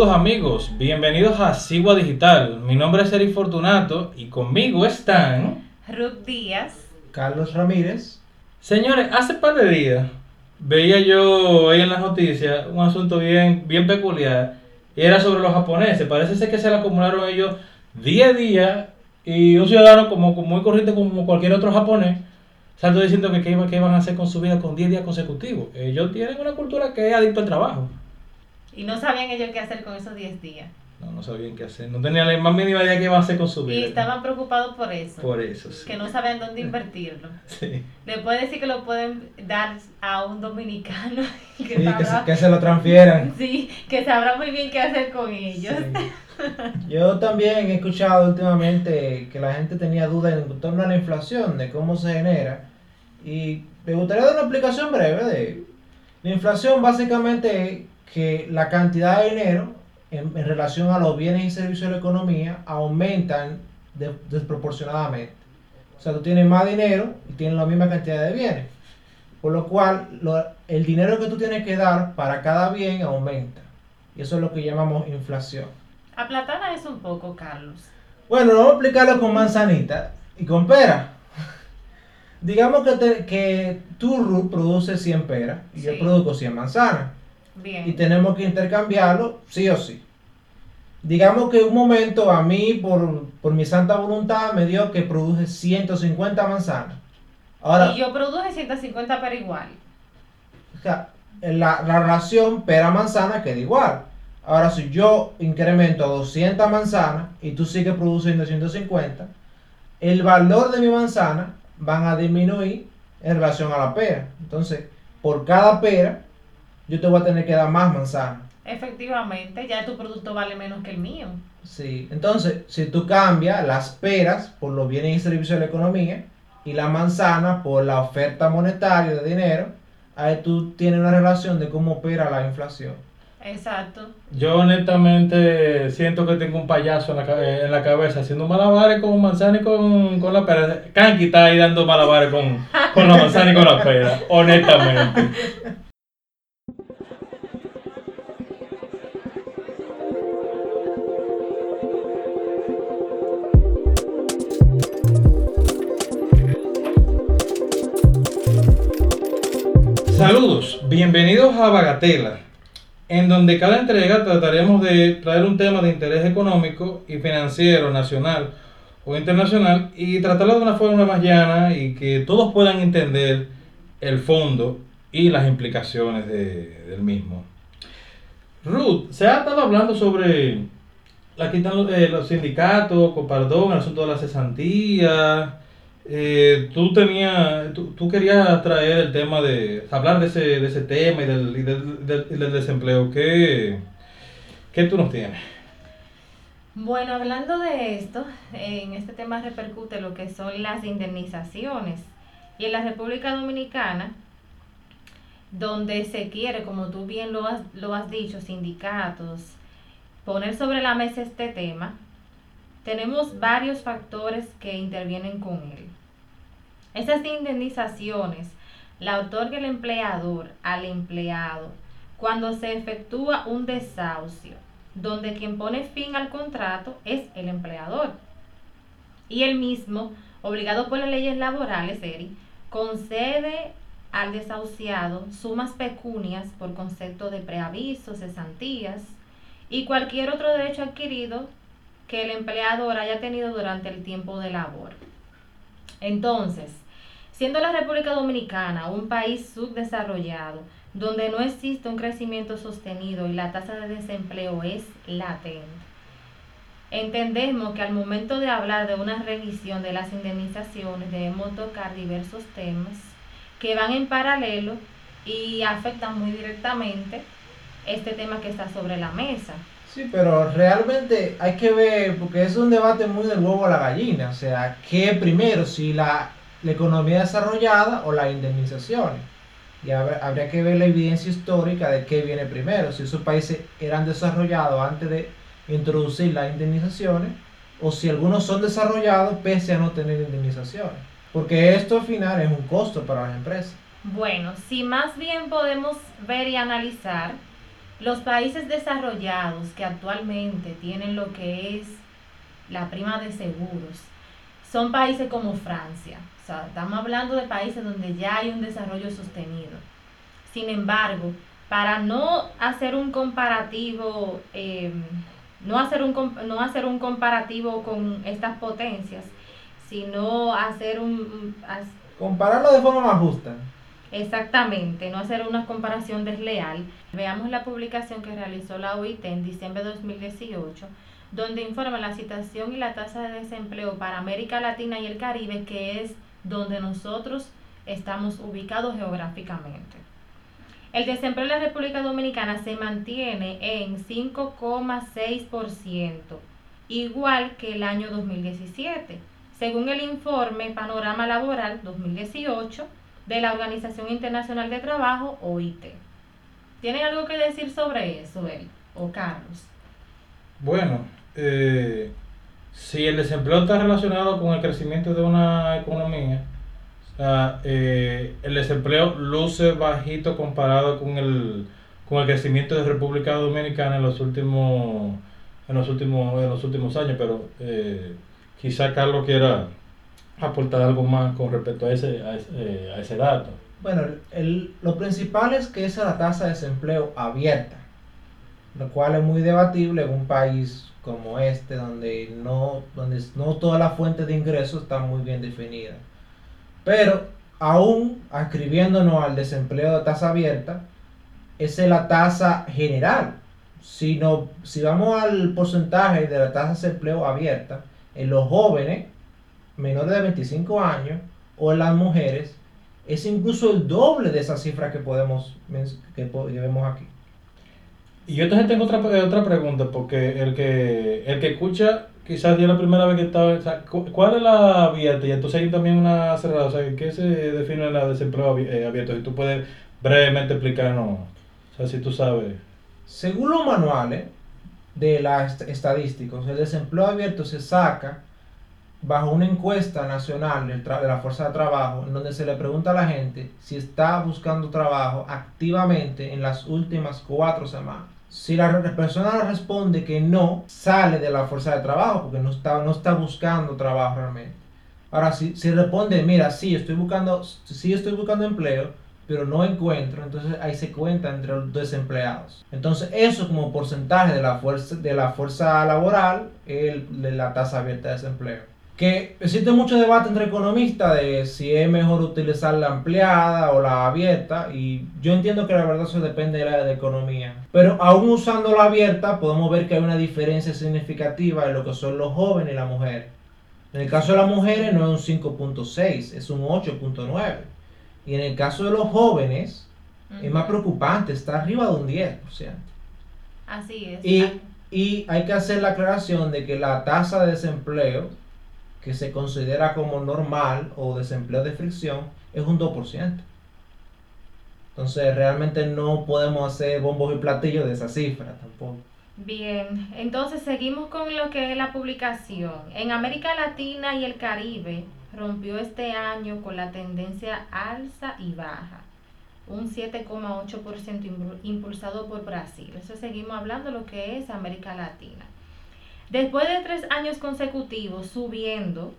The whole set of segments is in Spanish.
Saludos amigos, bienvenidos a Sigua Digital. Mi nombre es Eri Fortunato y conmigo están Ruth Díaz. Carlos Ramírez. Señores, hace par de días veía yo ahí en las noticias un asunto bien, bien peculiar y era sobre los japoneses. Parece ser que se le acumularon ellos 10 días y un ciudadano como, como muy corriente como cualquier otro japonés saltó diciendo que qué qué iban a hacer con su vida con 10 días consecutivos. Ellos tienen una cultura que es adicto al trabajo. Y no sabían ellos qué hacer con esos 10 días. No, no sabían qué hacer. No tenían la más mínima idea qué iban a hacer con su vida. Y estaban preocupados por eso. Por eso, sí. Que no sabían dónde invertirlo. Sí. Le puede decir que lo pueden dar a un dominicano. Que, Sí, que, se, sabrá, que se lo transfieran. sí, que sabrá muy bien qué hacer con ellos. Sí. Yo también he escuchado últimamente que la gente tenía dudas en torno a la inflación, de cómo se genera. Y me gustaría dar una explicación breve de la inflación básicamente que la cantidad de dinero en, en relación a los bienes y servicios de la economía aumentan de- desproporcionadamente. O sea, tú tienes más dinero y tienes la misma cantidad de bienes. Por lo cual, lo- el dinero que tú tienes que dar para cada bien aumenta. Y eso es lo que llamamos inflación. Aplatana eso un poco, Carlos. Bueno, vamos a explicarlo con manzanita y con pera. Digamos que, te- que tú, Ruth, produces 100 peras y yo produzco 100 manzanas. Bien. Y tenemos que intercambiarlo sí o sí. Digamos que un momento a mí, por, por mi santa voluntad, me dio que produje 150 manzanas. Ahora, y yo produje 150 pero igual. o sea, la, la ración pera-manzana queda igual. Ahora, si yo incremento a 200 manzanas y tú sigues produciendo 150, el valor de mi manzana van a disminuir en relación a la pera. Entonces, por cada pera, yo te voy a tener que dar más manzana. Efectivamente, ya tu producto vale menos que el mío. Sí. Entonces, si tú cambias las peras por los bienes y servicios de la economía y la manzana por la oferta monetaria de dinero, ahí tú tienes una relación de cómo opera la inflación. Exacto. Yo honestamente siento que tengo un payaso en la, en la cabeza haciendo malabares con manzana y con, con la pera. Kanki está ahí dando malabares con, con la manzana y con la pera, honestamente. Saludos, bienvenidos a Bagatela, en donde cada entrega trataremos de traer un tema de interés económico y financiero nacional o internacional y tratarlo de una forma más llana y que todos puedan entender el fondo y las implicaciones de- del mismo. Ruth, se ha estado hablando sobre la quitan los, eh, los sindicatos, Copardón, el asunto de la cesantía. Eh, tú tenías, tú, tú querías traer el tema de hablar de ese, de ese tema y del, y del, del- desempleo. ¿Qué, ¿Qué tú nos tienes? Bueno, hablando de esto, en este tema repercute lo que son las indemnizaciones. Y en la República Dominicana, donde se quiere, como tú bien lo has, lo has dicho, sindicatos, poner sobre la mesa este tema, tenemos varios factores que intervienen con él. Esas indemnizaciones la otorga el empleador al empleado cuando se efectúa un desahucio, donde quien pone fin al contrato es el empleador. Y el mismo, obligado por las leyes laborales, Eri, concede al desahuciado sumas pecunias por concepto de preaviso, cesantías y cualquier otro derecho adquirido que el empleador haya tenido durante el tiempo de labor. Entonces, siendo la República Dominicana un país subdesarrollado, donde no existe un crecimiento sostenido y la tasa de desempleo es latente, entendemos que al momento de hablar de una revisión de las indemnizaciones debemos tocar diversos temas que van en paralelo y afectan muy directamente este tema que está sobre la mesa. Sí, pero realmente hay que ver, porque es un debate muy del huevo a la gallina, o sea, ¿qué primero? Si la, economía desarrollada o las indemnizaciones. Y habr- habría que ver la evidencia histórica de qué viene primero, si esos países eran desarrollados antes de introducir las indemnizaciones, o si algunos son desarrollados pese a no tener indemnizaciones. Porque esto al final es un costo para las empresas. Bueno, si más bien podemos ver y analizar Los países desarrollados que actualmente tienen lo que es la prima de seguros son países como Francia. O sea, estamos hablando de países donde ya hay un desarrollo sostenido. Sin embargo, para no hacer un comparativo, em, no, hacer un, no hacer un comparativo con estas potencias, sino hacer un... Compararlo de forma más justa. Exactamente, no hacer una comparación desleal. Veamos la publicación que realizó la OIT en diciembre de 2018 donde informa la situación y la tasa de desempleo para América Latina y el Caribe, que es donde nosotros estamos ubicados geográficamente. El desempleo en la República Dominicana se mantiene en 5,6%, igual que el año 2017, según el informe Panorama Laboral 2018 de la Organización Internacional de Trabajo, OIT. ¿Tienen algo que decir sobre eso, él o Carlos? Bueno, eh, si el desempleo está relacionado con el crecimiento de una economía, eh, el desempleo luce bajito comparado con el, con el crecimiento de República Dominicana en los últimos, en los últimos, en los últimos años, pero eh, quizá Carlos quiera aportar algo más con respecto a ese, a ese, eh, a ese dato. Bueno, el, lo principal es que es la tasa de desempleo abierta, lo cual es muy debatible en un país como este, donde no, donde no todas las fuentes de ingresos están muy bien definidas. Pero aún ascribiéndonos al desempleo de tasa abierta, esa es la tasa general. Si, no, si vamos al porcentaje de la tasa de desempleo abierta, en los jóvenes menores de 25 años o en las mujeres, es incluso el doble de esa cifra que podemos que vemos aquí. Y yo entonces tengo otra, otra pregunta, porque el que, el que escucha, quizás ya la primera vez que estaba, ¿cuál es la abierta? Y entonces hay también una cerrada, o sea, ¿qué se define la desempleo eh, abierto? Si tú puedes brevemente explicarnos, o sea, si tú sabes. Según los manuales de las estadísticas, el desempleo abierto se saca bajo una encuesta nacional de la Fuerza de Trabajo, en donde se le pregunta a la gente si está buscando trabajo activamente en las últimas cuatro semanas. Si la persona responde que no, sale de la fuerza de trabajo porque no está, no está buscando trabajo realmente. Ahora, si, si responde, mira, sí estoy, buscando, sí estoy buscando empleo, pero no encuentro, entonces ahí se cuenta entre los desempleados. Entonces, eso como porcentaje de la fuerza, de la fuerza laboral, el, la tasa abierta de desempleo que existe mucho debate entre economistas de si es mejor utilizar la ampliada o la abierta y yo entiendo que la verdad eso depende de la, economía. Pero aún usando la abierta podemos ver que hay una diferencia significativa en lo que son los jóvenes y las mujeres. En el caso de las mujeres no es un 5.6, es un 8.9. Y en el caso de los jóvenes es más preocupante, está arriba de un 10%. Así es. Y, y hay que hacer la aclaración de que la tasa de desempleo que se considera como normal o desempleo de fricción es un 2%. Entonces realmente no podemos hacer bombos y platillos de esa cifra tampoco. Bien, entonces seguimos con lo que es la publicación. En América Latina y el Caribe rompió este año con la tendencia alza y baja, un 7,8% impulsado por Brasil. Eso seguimos hablando de lo que es América Latina. Después de tres años consecutivos subiendo,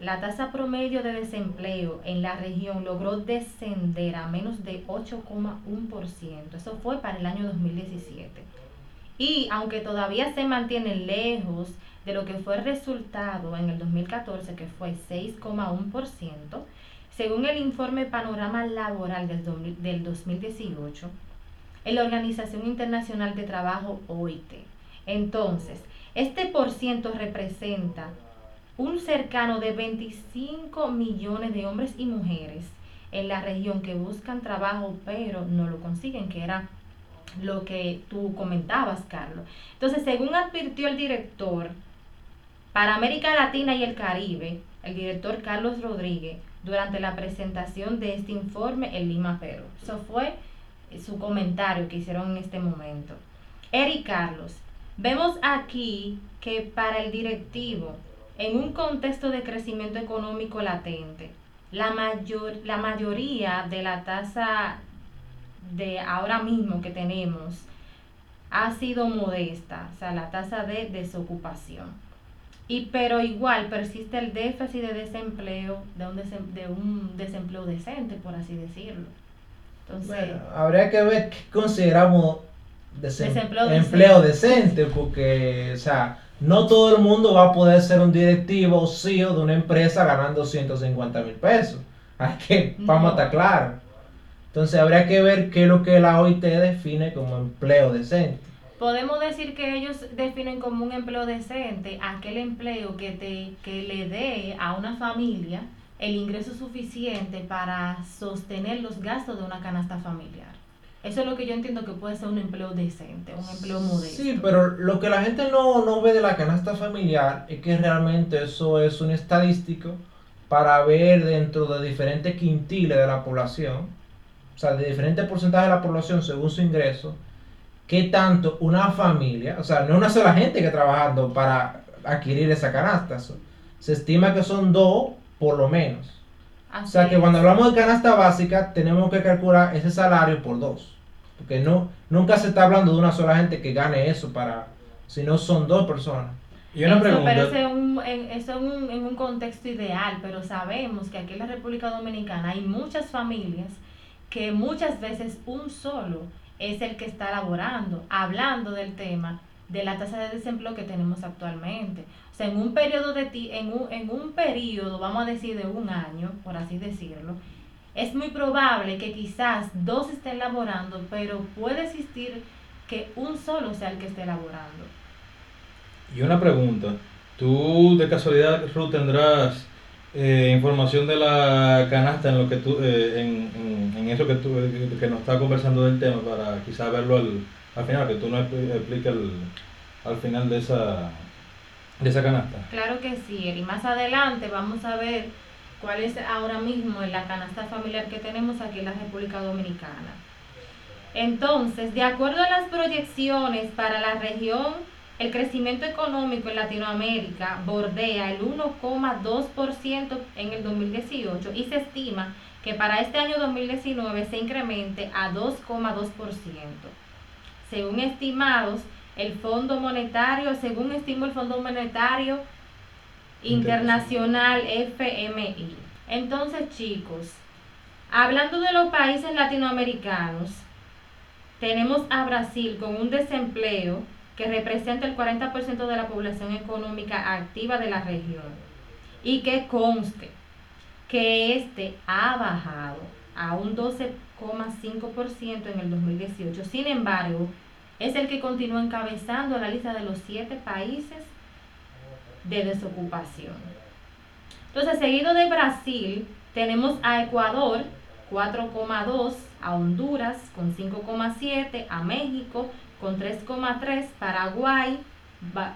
la tasa promedio de desempleo en la región logró descender a menos de 8,1%. Eso fue para el año 2017. Y aunque todavía se mantiene lejos de lo que fue el resultado en el 2014, que fue 6,1%, según el informe Panorama Laboral del, del 2018, en la Organización Internacional de Trabajo OIT. Entonces, este por ciento representa un cercano de 25 millones de hombres y mujeres en la región que buscan trabajo pero no lo consiguen, que era lo que tú comentabas, Carlos. Entonces, según advirtió el director para América Latina y el Caribe, el director Carlos Rodríguez, durante la presentación de este informe en Lima, Perú. Eso fue su comentario que hicieron en este momento. Eric Carlos, Vemos aquí que para el directivo, en un contexto de crecimiento económico latente, la, mayor, la mayoría de la tasa de ahora mismo que tenemos ha sido modesta, o sea, la tasa de desocupación. Y pero igual persiste el déficit de desempleo, de un, de un desempleo decente, por así decirlo. Entonces, bueno, habría que ver qué consideramos desempleo empleo decente, porque, o sea, no todo el mundo va a poder ser un directivo o CEO de una empresa ganando 150 mil pesos. Hay que, vamos a estar claros. Entonces habría que ver qué es lo que la OIT define como empleo decente. Podemos decir que ellos definen como un empleo decente aquel empleo que, te, que le dé a una familia el ingreso suficiente para sostener los gastos de una canasta familiar. Eso es lo que yo entiendo que puede ser un empleo decente, un empleo modesto. Sí, pero lo que la gente no, no ve de la canasta familiar es que realmente eso es un estadístico para ver dentro de diferentes quintiles de la población, o sea, de diferentes porcentajes de la población según su ingreso, qué tanto una familia, o sea, no una sola gente que trabajando para adquirir esa canasta, se estima que son dos por lo menos. O sea que cuando hablamos de canasta básica tenemos que calcular ese salario por dos. Porque no, nunca se está hablando de una sola gente que gane eso para, si no son dos personas. Y una pregunta. Pero eso, un, en, eso un, en un contexto ideal, pero sabemos que aquí en la República Dominicana hay muchas familias que muchas veces un solo es el que está laborando, hablando del tema de la tasa de desempleo que tenemos actualmente. O sea, en un periodo de ti, en un, en un periodo, vamos a decir de un año, por así decirlo, es muy probable que quizás dos estén laborando, pero puede existir que un solo sea el que esté laborando. Y una pregunta, ¿tú de casualidad, Ruth, tendrás eh, información de la canasta en lo que tú, eh, en, en, eso que tú que nos está conversando del tema para quizás verlo al, al final, que tú nos expliques al, al final de esa, de esa canasta? Claro que sí, y más adelante vamos a ver cuál es ahora mismo la canasta familiar que tenemos aquí en la República Dominicana. Entonces, de acuerdo a las proyecciones para la región el crecimiento económico en Latinoamérica bordea el 1,2% en el 2018 y se estima que para este año 2019 se incremente a 2,2%. Según estimados, el Fondo Monetario, según estimó el Fondo Monetario Internacional FMI. Entonces, chicos, hablando de los países latinoamericanos, tenemos a Brasil con un desempleo que representa el 40% de la población económica activa de la región y que conste que este ha bajado a un 12,5% en el 2018. Sin embargo, es el que continúa encabezando la lista de los siete países de desocupación. Entonces, seguido de Brasil, tenemos a Ecuador 4,2, a Honduras con 5,7, a México con 3,3, Paraguay,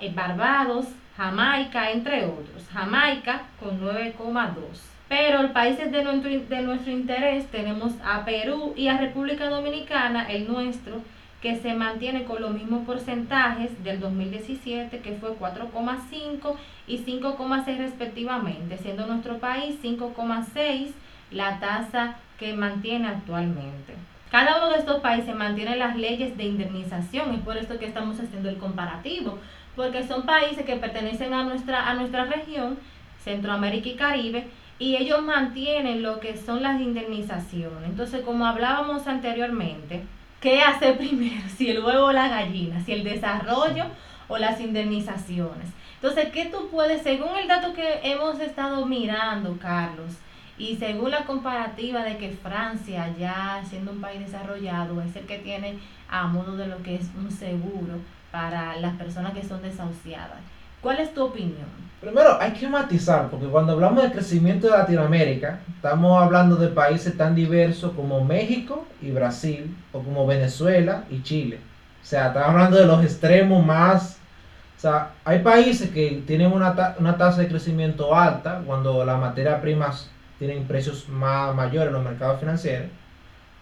eh, Barbados, Jamaica, entre otros. Jamaica con 9,2. Pero el países de nuestro, de nuestro interés tenemos a Perú y a República Dominicana, el nuestro, que se mantiene con los mismos porcentajes del 2017, que fue 4,5 y 5,6 respectivamente, siendo nuestro país 5,6 la tasa que mantiene actualmente. Cada uno de estos países mantiene las leyes de indemnización, y por esto que estamos haciendo el comparativo, porque son países que pertenecen a nuestra, a nuestra región, Centroamérica y Caribe, y ellos mantienen lo que son las indemnizaciones. Entonces, como hablábamos anteriormente, ¿qué hace primero? Si el huevo o la gallina, si el desarrollo o las indemnizaciones. Entonces, ¿qué tú puedes, según el dato que hemos estado mirando, Carlos, y según la comparativa de que Francia, ya siendo un país desarrollado, es el que tiene a modo de lo que es un seguro para las personas que son desahuciadas. ¿Cuál es tu opinión? Primero, hay que matizar, porque cuando hablamos de crecimiento de Latinoamérica, estamos hablando de países tan diversos como México y Brasil, o como Venezuela y Chile. O sea, estamos hablando de los extremos más... O sea, hay países que tienen una, una tasa de crecimiento alta cuando las materias primas tienen precios más mayores en los mercados financieros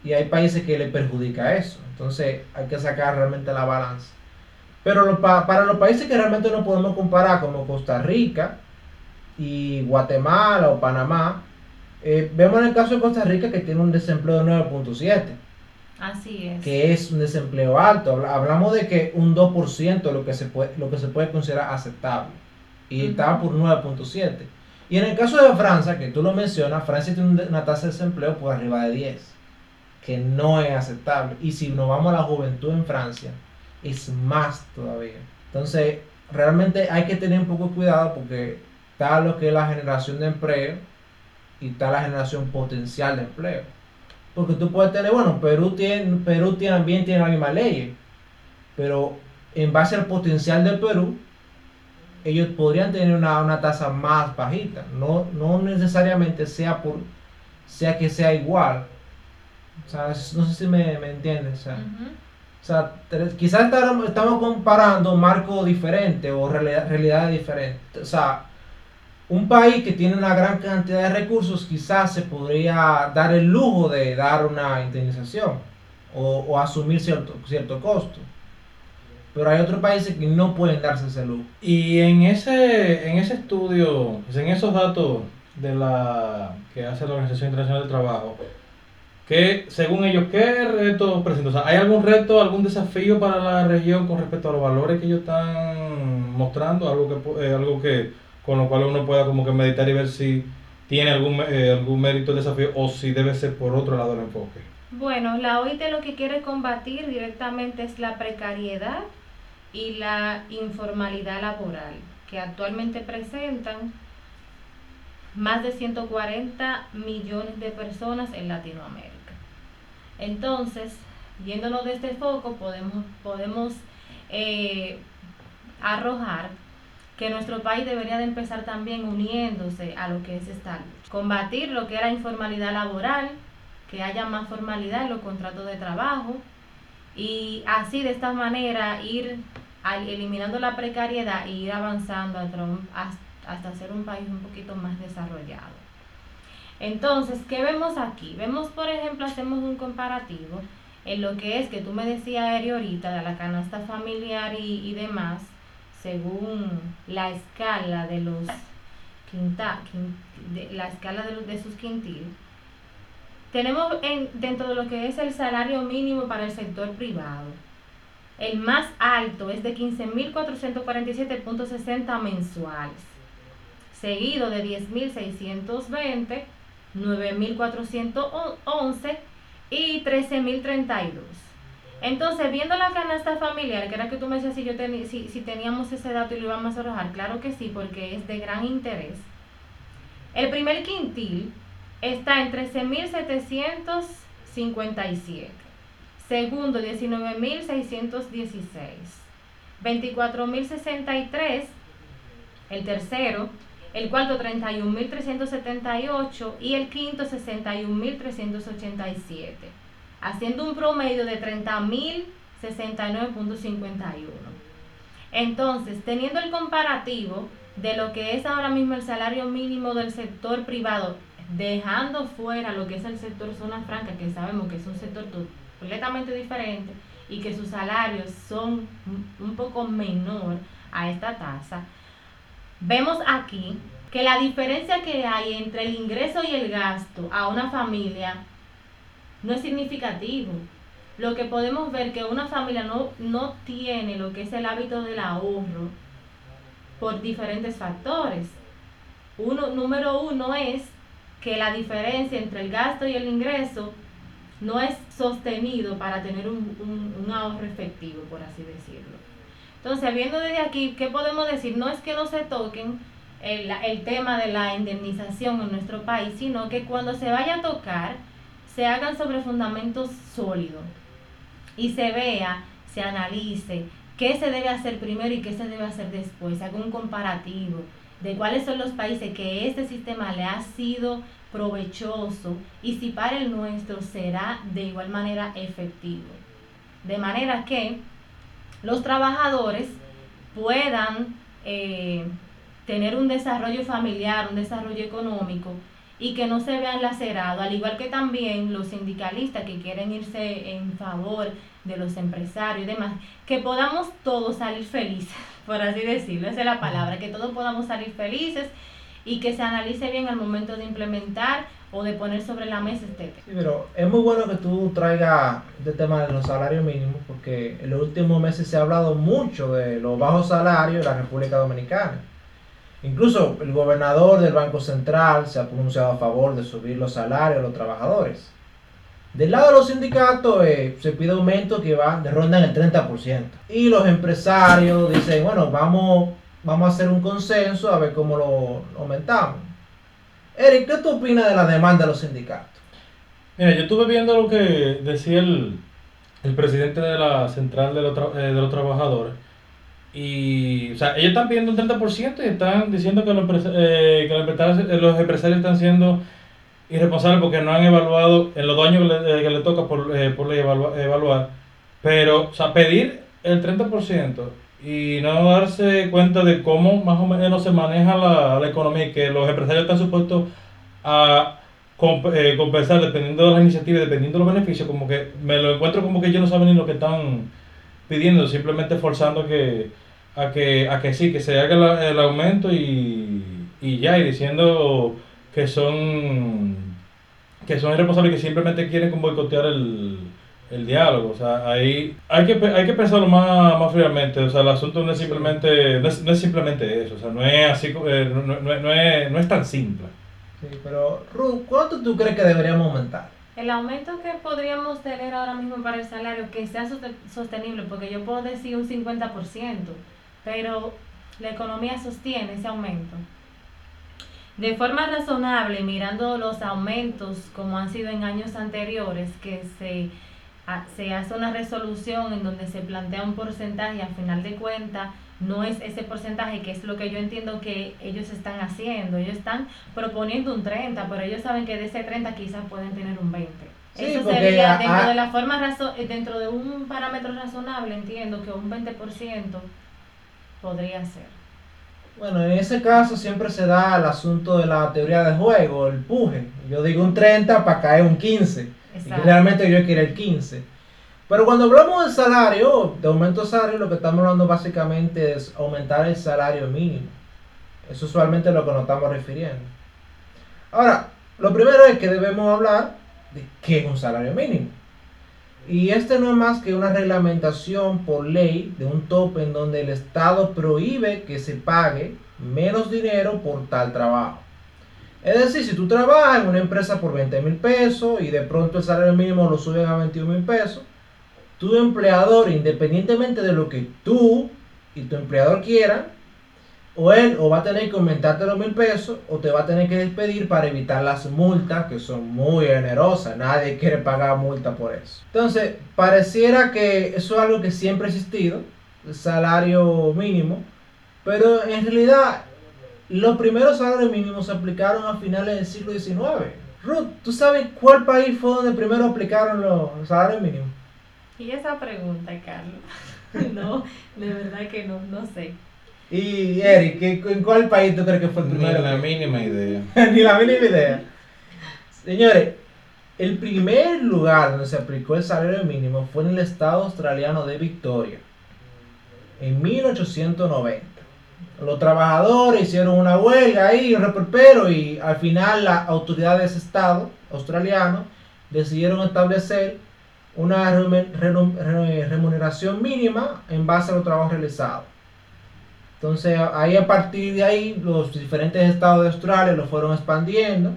y hay países que le perjudica eso. Entonces hay que sacar realmente la balanza. Pero para los países que realmente no podemos comparar, como Costa Rica y Guatemala o Panamá, eh, vemos en el caso de Costa Rica que tiene un desempleo de 9.7. Así es. que es un desempleo alto. Habla- Hablamos de que un 2% lo que se puede, lo que se puede considerar aceptable. Y Ujú. estaba por 9.7. Y en el caso de Francia, que tú lo mencionas, Francia tiene una tasa de desempleo por arriba de 10, que no es aceptable. Y si nos vamos a la juventud en Francia, es más todavía. Entonces, realmente hay que tener un poco de cuidado porque está lo que es la generación de empleo y está la generación potencial de empleo. Porque tú puedes tener, bueno, Perú, tiene, Perú también tiene las mismas leyes, pero en base al potencial de Perú, ellos podrían tener una, una tasa más bajita. No, no necesariamente sea por sea que sea igual. O sea, no sé si me, me entiendes. O sea. O sea, quizás estamos, comparando marcos diferentes o realidad- realidades diferentes. O sea, un país que tiene una gran cantidad de recursos quizás se podría dar el lujo de dar una indemnización o, o asumir cierto, cierto costo. Pero hay otros países que no pueden darse ese lujo. Y en ese, en ese estudio, en esos datos de la que hace la Organización Internacional del Trabajo, que según ellos, ¿qué retos presentan? ¿hay algún reto, algún desafío para la región con respecto a los valores que ellos están mostrando? Algo que, eh, algo que con lo cual uno pueda como que meditar y ver si tiene algún, eh, algún mérito el desafío o si debe ser por otro lado el enfoque. Bueno, la OIT lo que quiere combatir directamente es la precariedad y la informalidad laboral, que actualmente presentan más de 140 millones de personas en Latinoamérica. Entonces, viéndonos de este foco, podemos, eh, arrojar que nuestro país debería de empezar también uniéndose a lo que es esta lucha. Combatir lo que es la informalidad laboral, que haya más formalidad en los contratos de trabajo y así de esta manera ir eliminando la precariedad e ir avanzando hasta, un- has- hasta ser un país un poquito más desarrollado. Entonces, ¿qué vemos aquí? Vemos, por ejemplo, hacemos un comparativo en lo que es que tú me decías Eri, ahorita de la canasta familiar y, y demás, según la escala de los quinta, quin- de, la escala de, los, de sus quintiles. Tenemos en, dentro de lo que es el salario mínimo para el sector privado. El más alto es de 15.447.60 mensuales, seguido de 10.620, 9.411 y 13.032. Entonces, viendo la canasta familiar, que era que tú me decías si, yo si, si teníamos ese dato y lo íbamos a arrojar, claro que sí, porque es de gran interés. El primer quintil está en 13.757. Segundo, 19.616. 24.063. El tercero. El cuarto, 31.378. Y el quinto, 61.387. Haciendo un promedio de 30.069.51. Entonces, teniendo el comparativo de lo que es ahora mismo el salario mínimo del sector privado, dejando fuera lo que es el sector zona franca, que sabemos que es un sector to- completamente diferente y que sus salarios son un poco menor a esta tasa, vemos aquí que la diferencia que hay entre el ingreso y el gasto a una familia no es significativo. Lo que podemos ver que una familia no, no tiene lo que es el hábito del ahorro por diferentes factores. Uno, número uno es que la diferencia entre el gasto y el ingreso no es sostenido para tener un, un- un ahorro efectivo, por así decirlo. Entonces, viendo desde aquí, ¿qué podemos decir? No es que no se toquen el, el tema de la indemnización en nuestro país, sino que cuando se vaya a tocar, se hagan sobre fundamentos sólidos y se vea, se analice qué se debe hacer primero y qué se debe hacer después, haga un comparativo de cuáles son los países que este sistema le ha sido provechoso y si para el nuestro será de igual manera efectivo. De manera que los trabajadores puedan eh, tener un desarrollo familiar, un desarrollo económico y que no se vean lacerados, al igual que también los sindicalistas que quieren irse en favor de los empresarios y demás, que podamos todos salir felices, por así decirlo, esa es la palabra, que todos podamos salir felices y que se analice bien al momento de implementar o de poner sobre la mesa este tema. Sí, pero es muy bueno que tú traigas este tema de los salarios mínimos porque en los últimos meses se ha hablado mucho de los bajos salarios de la República Dominicana. Incluso el gobernador del Banco Central se ha pronunciado a favor de subir los salarios de los trabajadores. Del lado de los sindicatos eh, se pide aumento que va de ronda en el 30%. Y los empresarios dicen, bueno, vamos, vamos a hacer un consenso a ver cómo lo aumentamos. Eric, ¿qué tú opinas de la demanda de los sindicatos? Mira, yo estuve viendo lo que decía el, el presidente de la central de los, eh, trabajadores. Y, o sea, ellos están pidiendo un 30% y están diciendo que los, eh, que eh, los empresarios están siendo irresponsables porque no han evaluado en los dos años que le, toca por, eh, por ley evalua- evaluar. Pero, o sea, pedir el 30% y no darse cuenta de cómo más o menos se maneja la, la economía y que los empresarios están supuestos a comp- eh, compensar dependiendo de las iniciativas, dependiendo de los beneficios, como que me lo encuentro como que ellos no saben ni lo que están pidiendo, simplemente forzando que a que a que sí, que se haga el aumento y, y ya, y diciendo que son que son irresponsables que simplemente quieren como boicotear el, el diálogo, o sea, ahí hay que, hay que pensarlo más, más fríamente, o sea, el asunto no es simplemente, no es, no es simplemente eso, o sea, no es así, eh, no, no- no- no es, no es tan simple. Sí, pero Ruth, ¿cuánto tú crees que deberíamos aumentar? El aumento que podríamos tener ahora mismo para el salario que sea soste- sostenible, porque yo puedo decir un 50%, pero la economía sostiene ese aumento. De forma razonable, mirando los aumentos como han sido en años anteriores, que se, se hace una resolución en donde se plantea un porcentaje y al final de cuentas no es ese porcentaje que es lo que yo entiendo que ellos están haciendo. Ellos están proponiendo un 30, pero ellos saben que de ese 30 quizás pueden tener un 20. Sí, Eso sería dentro a- de la forma eh, dentro de un parámetro razonable, entiendo que un 20% podría ser. Bueno, en ese caso siempre se da el asunto de la teoría de juego, el puje. Yo digo un 30 para caer un 15. Realmente yo quiero el 15. Pero cuando hablamos de salario, de aumento de salario, lo que estamos hablando básicamente es aumentar el salario mínimo. Eso usualmente es lo que nos estamos refiriendo. Ahora, lo primero es que debemos hablar de qué es un salario mínimo. Y este no es más que una reglamentación por ley de un tope en donde el Estado prohíbe que se pague menos dinero por tal trabajo. Es decir, si tú trabajas en una empresa por 20 mil pesos y de pronto el salario mínimo lo suben a 21 mil pesos, tu empleador, independientemente de lo que tú y tu empleador quieran, o él o va a tener que aumentarte los mil pesos o te va a tener que despedir para evitar las multas que son muy generosas. Nadie quiere pagar multa por eso. Entonces, pareciera que eso es algo que siempre ha existido, el salario mínimo, pero en realidad los primeros salarios mínimos se aplicaron a finales del siglo XIX. Ruth, ¿tú sabes cuál país fue donde primero aplicaron los salarios mínimos? Y esa pregunta, Carlos. no, de verdad que no, no sé. Y Eric, ¿qué- ¿en cuál país tú crees que fue el Ni primero? la que- mínima idea. Ni la mínima idea. Señores, el primer lugar donde se aplicó el salario mínimo fue en el estado australiano de Victoria, en 1890. Los trabajadores hicieron una huelga ahí, un reperpero, y al final las autoridades de ese estado australiano decidieron establecer una remuneración mínima en base a los trabajos realizados. Entonces ahí a partir de ahí los diferentes estados de Australia lo fueron expandiendo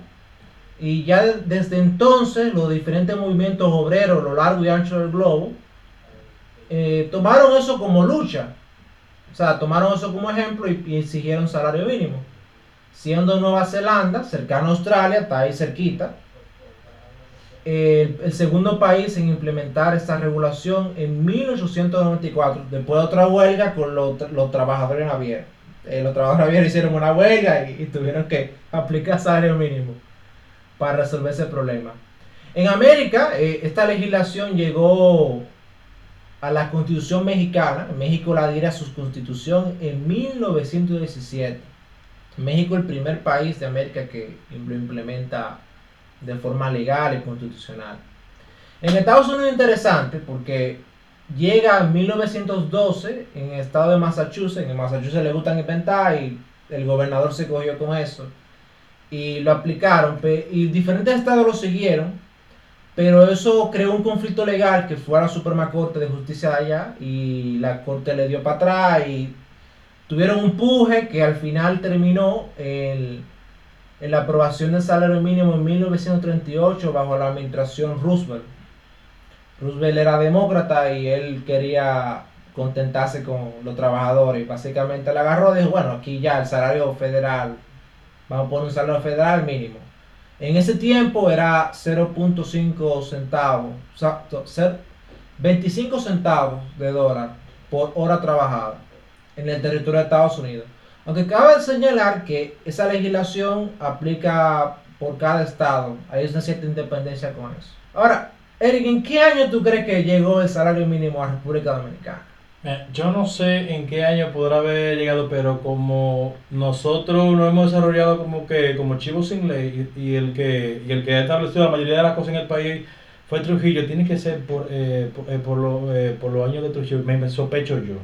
y ya de- desde entonces los diferentes movimientos obreros a lo largo y ancho del globo eh, tomaron eso como lucha. O sea, tomaron eso como ejemplo y, y exigieron salario mínimo. Siendo Nueva Zelanda, cercano a Australia, está ahí cerquita, el, segundo país en implementar esta regulación en 1894, después de otra huelga con los, los trabajadores navieros. Eh, los trabajadores navieros hicieron una huelga y, y tuvieron que aplicar salario mínimo para resolver ese problema. En América, eh, esta legislación llegó a la constitución mexicana. México la adhiere a su constitución en 1917. México el primer país de América que lo implementa de forma legal y constitucional. En Estados Unidos es interesante porque llega en 1912 en el estado de Massachusetts. En Massachusetts le gustan inventar y el gobernador se cogió con eso y lo aplicaron y diferentes estados lo siguieron, pero eso creó un conflicto legal que fue a la Suprema Corte de Justicia de allá y la Corte le dio para atrás y tuvieron un puje que al final terminó en la aprobación del salario mínimo en 1938 bajo la administración Roosevelt. Roosevelt era demócrata y él quería contentarse con los trabajadores. Básicamente le agarró y dijo, bueno, aquí ya el salario federal, vamos a poner un salario federal mínimo. En ese tiempo era 0.5 centavos, o sea, 25 centavos de dólar por hora trabajada en el territorio de Estados Unidos. Aunque cabe señalar que esa legislación aplica por cada estado, hay una cierta independencia con eso. Ahora, Eric, ¿en qué año tú crees que llegó el salario mínimo a República Dominicana? Eh, yo no sé en qué año podrá haber llegado, pero como nosotros lo hemos desarrollado como que como chivo sin ley y, el que y el que ha establecido la mayoría de las cosas en el país fue Trujillo, tiene que ser por, eh, por, eh, por, los años de Trujillo, me, sospecho yo.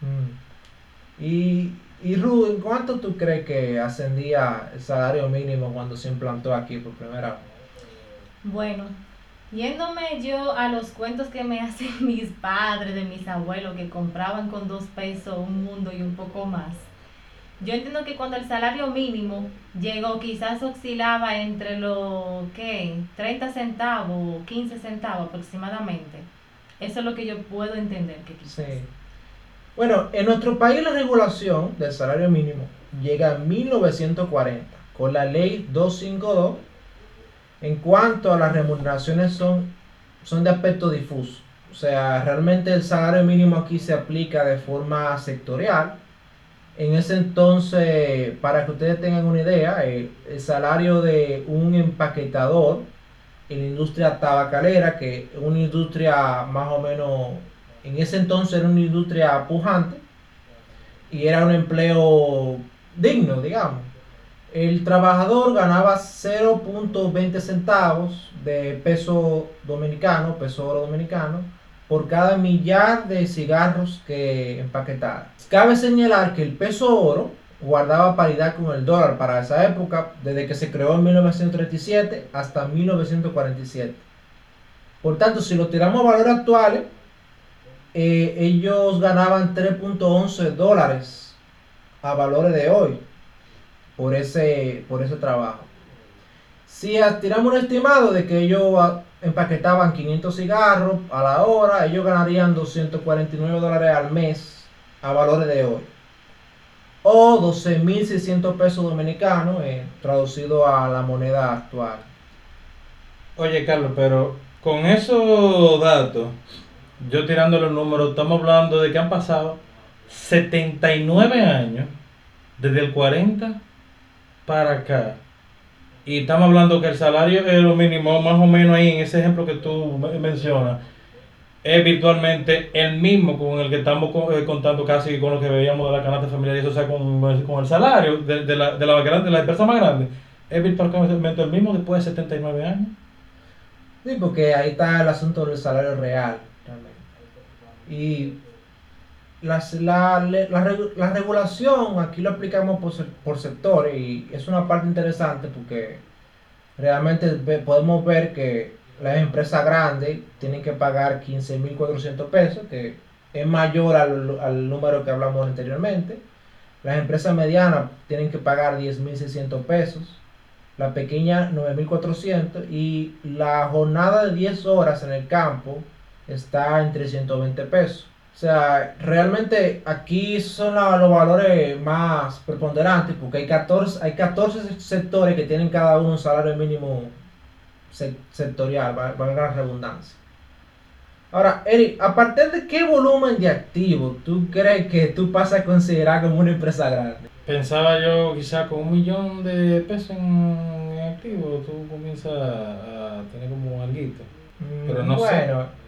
Mm. Y, y Ru, ¿en cuánto tú crees que ascendía el salario mínimo cuando se implantó aquí por primera vez? Bueno, yéndome yo a los cuentos que me hacen mis padres, de mis abuelos, que compraban con dos pesos un mundo y un poco más. Yo entiendo que cuando el salario mínimo llegó, quizás oscilaba entre los, ¿qué? 30 centavos o 15 centavos aproximadamente. Eso es lo que yo puedo entender que quizás. Sí. Bueno, en nuestro país la regulación del salario mínimo llega en 1940 con la ley 252 en cuanto a las remuneraciones son, son de aspecto difuso. O sea, realmente el salario mínimo aquí se aplica de forma sectorial. En ese entonces, para que ustedes tengan una idea, el, el salario de un empaquetador en la industria tabacalera, que es una industria más o menos en ese entonces era una industria pujante y era un empleo digno, digamos. El trabajador ganaba 0.20 centavos de peso dominicano, peso oro dominicano, por cada millar de cigarros que empaquetara. Cabe señalar que el peso oro guardaba paridad con el dólar para esa época, desde que se creó en 1937 hasta 1947. Por tanto, si lo tiramos a valores actuales, eh, ellos ganaban 3.11 dólares a valores de hoy por ese, por ese trabajo. Si tiramos un estimado de que ellos empaquetaban 500 cigarros a la hora, ellos ganarían 249 dólares al mes a valores de hoy. O 12.600 pesos dominicanos eh, traducido a la moneda actual. Oye, Carlos, pero con esos datos, yo tirando los números, estamos hablando de que han pasado 79 años desde el 40 para acá. Y estamos hablando que el salario es lo mínimo, más o menos ahí en ese ejemplo que tú mencionas, es virtualmente el mismo con el que estamos eh, contando casi con lo que veíamos de la canasta familiar, o sea, con, con el salario de, de, la, de, la, de la empresa más grande, es virtualmente el mismo después de 79 años. Sí, porque ahí está el asunto del salario real. Y las, la, la, regulación aquí lo aplicamos por, por sectores y es una parte interesante porque realmente podemos ver que las empresas grandes tienen que pagar 15.400 pesos, que es mayor al, al, número que hablamos anteriormente. Las empresas medianas tienen que pagar 10.600 pesos, la pequeña 9.400 y la jornada de 10 horas en el campo está en 320 pesos. O sea, realmente aquí son los valores más preponderantes porque hay 14, hay 14 sectores que tienen cada uno un salario mínimo sectorial, valga la redundancia. Ahora, Eric, ¿a partir de qué volumen de activos tú crees que tú pasas a considerar como una empresa grande? Pensaba yo quizá con un millón de pesos en activos, tú comienzas a tener como algo. Pero no bueno, sé.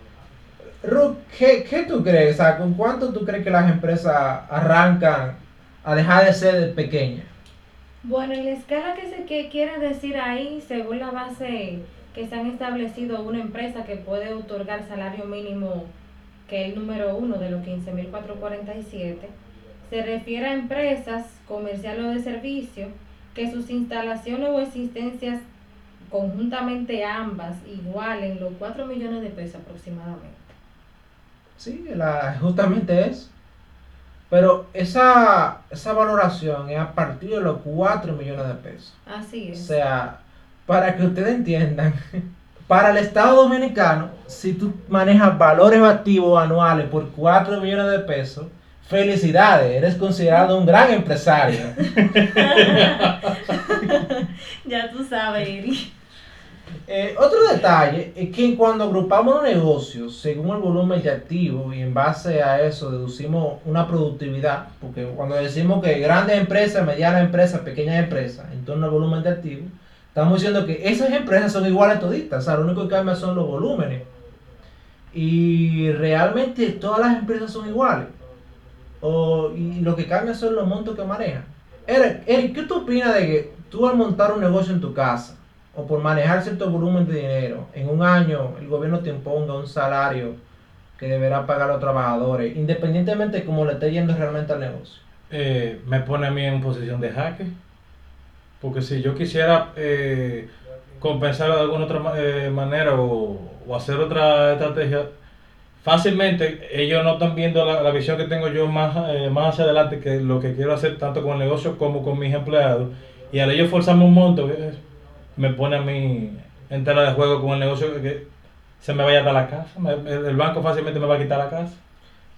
Ruth, ¿qué, tú crees? ¿con cuánto tú crees que las empresas arrancan a dejar de ser pequeñas? Bueno, en la escala que se que quiere decir ahí, según la base que se han establecido una empresa que puede otorgar salario mínimo, que es el número uno de los 15.447, se refiere a empresas comerciales o de servicio que sus instalaciones o existencias conjuntamente ambas igualen los 4 millones de pesos aproximadamente. Sí, la, justamente es. Pero esa, esa valoración es a partir de los 4 millones de pesos. Así O es. sea, para que ustedes entiendan, para el Estado Dominicano, si tú manejas valores activos anuales por 4 millones de pesos, felicidades, eres considerado un gran empresario. ya tú sabes, Eri. Eh, otro detalle es que cuando agrupamos los negocios según el volumen de activos y en base a eso deducimos una productividad, porque cuando decimos que grandes empresas, medianas empresas, pequeñas empresas, en torno al volumen de activos, estamos diciendo que esas empresas son iguales toditas, o sea, lo único que cambia son los volúmenes. Y realmente todas las empresas son iguales. O, y lo que cambia son los montos que manejan. Eric, Eric, ¿qué tú opinas de que tú al montar un negocio en tu casa o por manejar cierto volumen de dinero, en un año el gobierno te imponga un salario que deberá pagar los trabajadores, independientemente de cómo le esté yendo realmente al negocio? eh, me pone a mí en posición de jaque. Porque si yo quisiera eh, compensar de alguna otra eh, manera o, hacer otra estrategia, fácilmente ellos no están viendo la, visión que tengo yo más, eh, más hacia adelante, que lo que quiero hacer tanto con el negocio como con mis empleados. Y al ellos forzarme un monto, me pone a mí en tela de juego con el negocio que, que se me vaya a dar la casa. me- el banco fácilmente me va a quitar la casa.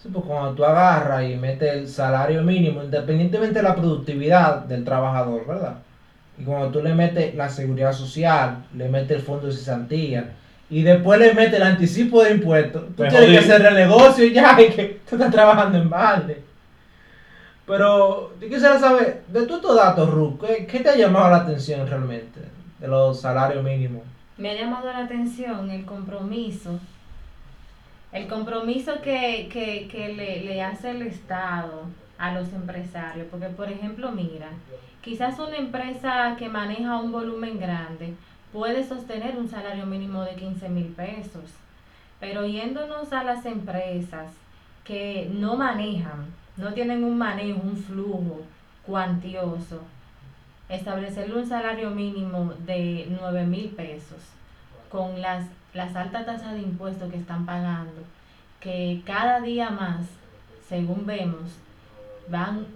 Sí, pues cuando tú agarras y metes el salario mínimo, independientemente de la productividad del trabajador, ¿verdad? Y cuando tú le metes la seguridad social, le metes el fondo de cesantía, y después le metes el anticipo de impuestos, tú Me tienes que hacer el negocio y ya, y que tú estás trabajando en balde. Pero yo quisiera saber, de todos estos datos, Ruth, ¿qué, qué te ha llamado la atención realmente de los salarios mínimos? Me ha llamado la atención el compromiso, el compromiso que, que, que le, le hace el Estado a los empresarios. Porque, por ejemplo, mira, quizás una empresa que maneja un volumen grande puede sostener un salario mínimo de 15 mil pesos. Pero yéndonos a las empresas que no manejan, no tienen un manejo, un flujo cuantioso, establecerle un salario mínimo de 9 mil pesos con las, las altas tasas de impuestos que están pagando, que cada día más, según vemos, van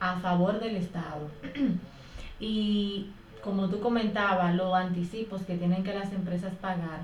a favor del Estado. y como tú comentabas, los anticipos que tienen que las empresas pagar,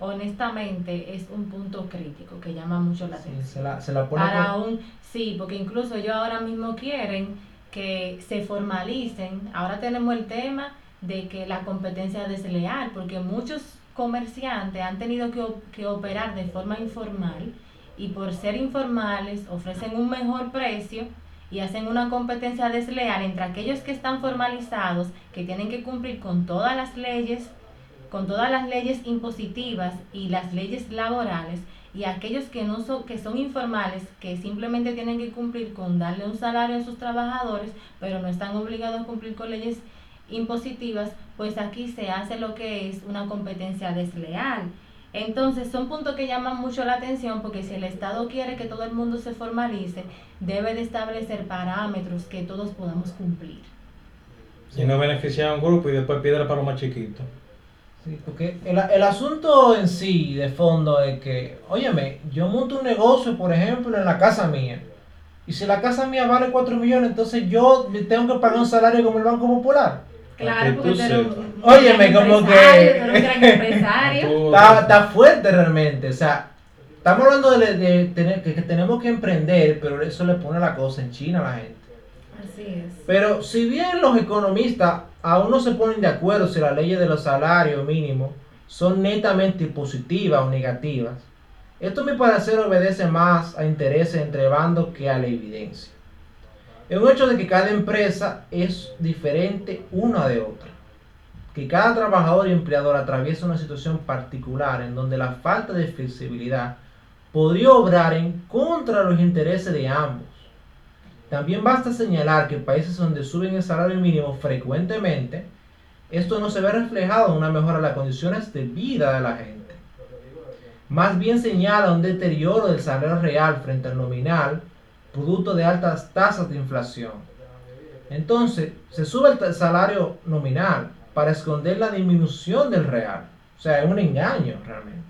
honestamente es un punto crítico que llama mucho la Sí, atención se la, se la pone para con- un sí porque incluso ellos ahora mismo quieren que se formalicen. Ahora tenemos el tema de que la competencia es desleal porque muchos comerciantes han tenido que, que operar de forma informal y por ser informales ofrecen un mejor precio y hacen una competencia desleal entre aquellos que están formalizados que tienen que cumplir con todas las leyes con todas las leyes impositivas y las leyes laborales y aquellos que no son que son informales que simplemente tienen que cumplir con darle un salario a sus trabajadores pero no están obligados a cumplir con leyes impositivas pues aquí se hace lo que es una competencia desleal entonces son puntos que llaman mucho la atención porque si el Estado quiere que todo el mundo se formalice debe de establecer parámetros que todos podamos cumplir Y no beneficia a un grupo y después piedra para los más chiquitos. Sí, porque el, el asunto en sí, de fondo, es que, óyeme, yo monto un negocio, por ejemplo, en la casa mía. Y si la casa mía vale 4 millones, entonces yo le tengo que pagar un salario como el Banco Popular. claro que porque tú eres un Óyeme, gran como que- empresario, tú eres un gran empresario Tú- Está, está fuerte realmente. O sea, estamos hablando de, de tener, que, que tenemos que emprender, pero eso le pone la cosa en China a la gente. Pero si bien los economistas aún no se ponen de acuerdo si las leyes de los salarios mínimos son netamente positivas o negativas, esto a mi parecer obedece más a intereses entre bandos que a la evidencia. Es un hecho de que cada empresa es diferente una de otra. Que cada trabajador y empleador atraviesa una situación particular en donde la falta de flexibilidad podría obrar en contra de los intereses de ambos. También basta señalar que en países donde suben el salario mínimo frecuentemente, esto no se ve reflejado en una mejora de las condiciones de vida de la gente. Más bien señala un deterioro del salario real frente al nominal, producto de altas tasas de inflación. Entonces, se sube el salario nominal para esconder la disminución del real. O sea, es un engaño realmente.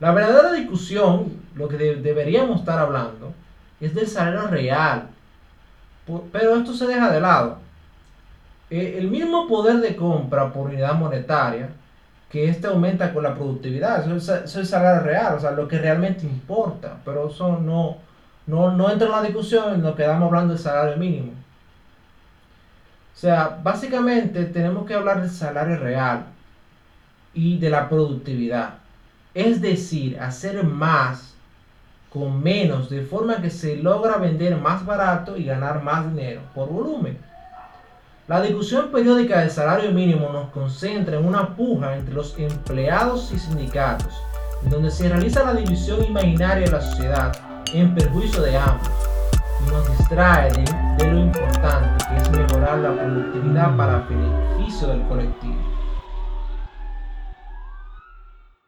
La verdadera discusión, lo que deberíamos estar hablando, es del salario real. Pero esto se deja de lado. Eh, el mismo poder de compra por unidad monetaria, que este aumenta con la productividad, eso es, el salario real, o sea, lo que realmente importa. Pero eso no, no, no entra en la discusión, nos quedamos hablando del salario mínimo. O sea, básicamente tenemos que hablar del salario real y de la productividad. Es decir, hacer más con menos, de forma que se logra vender más barato y ganar más dinero por volumen. La discusión periódica del salario mínimo nos concentra en una puja entre los empleados y sindicatos, en donde se realiza la división imaginaria de la sociedad en perjuicio de ambos y nos distrae de, de lo importante que es mejorar la productividad para beneficio del colectivo.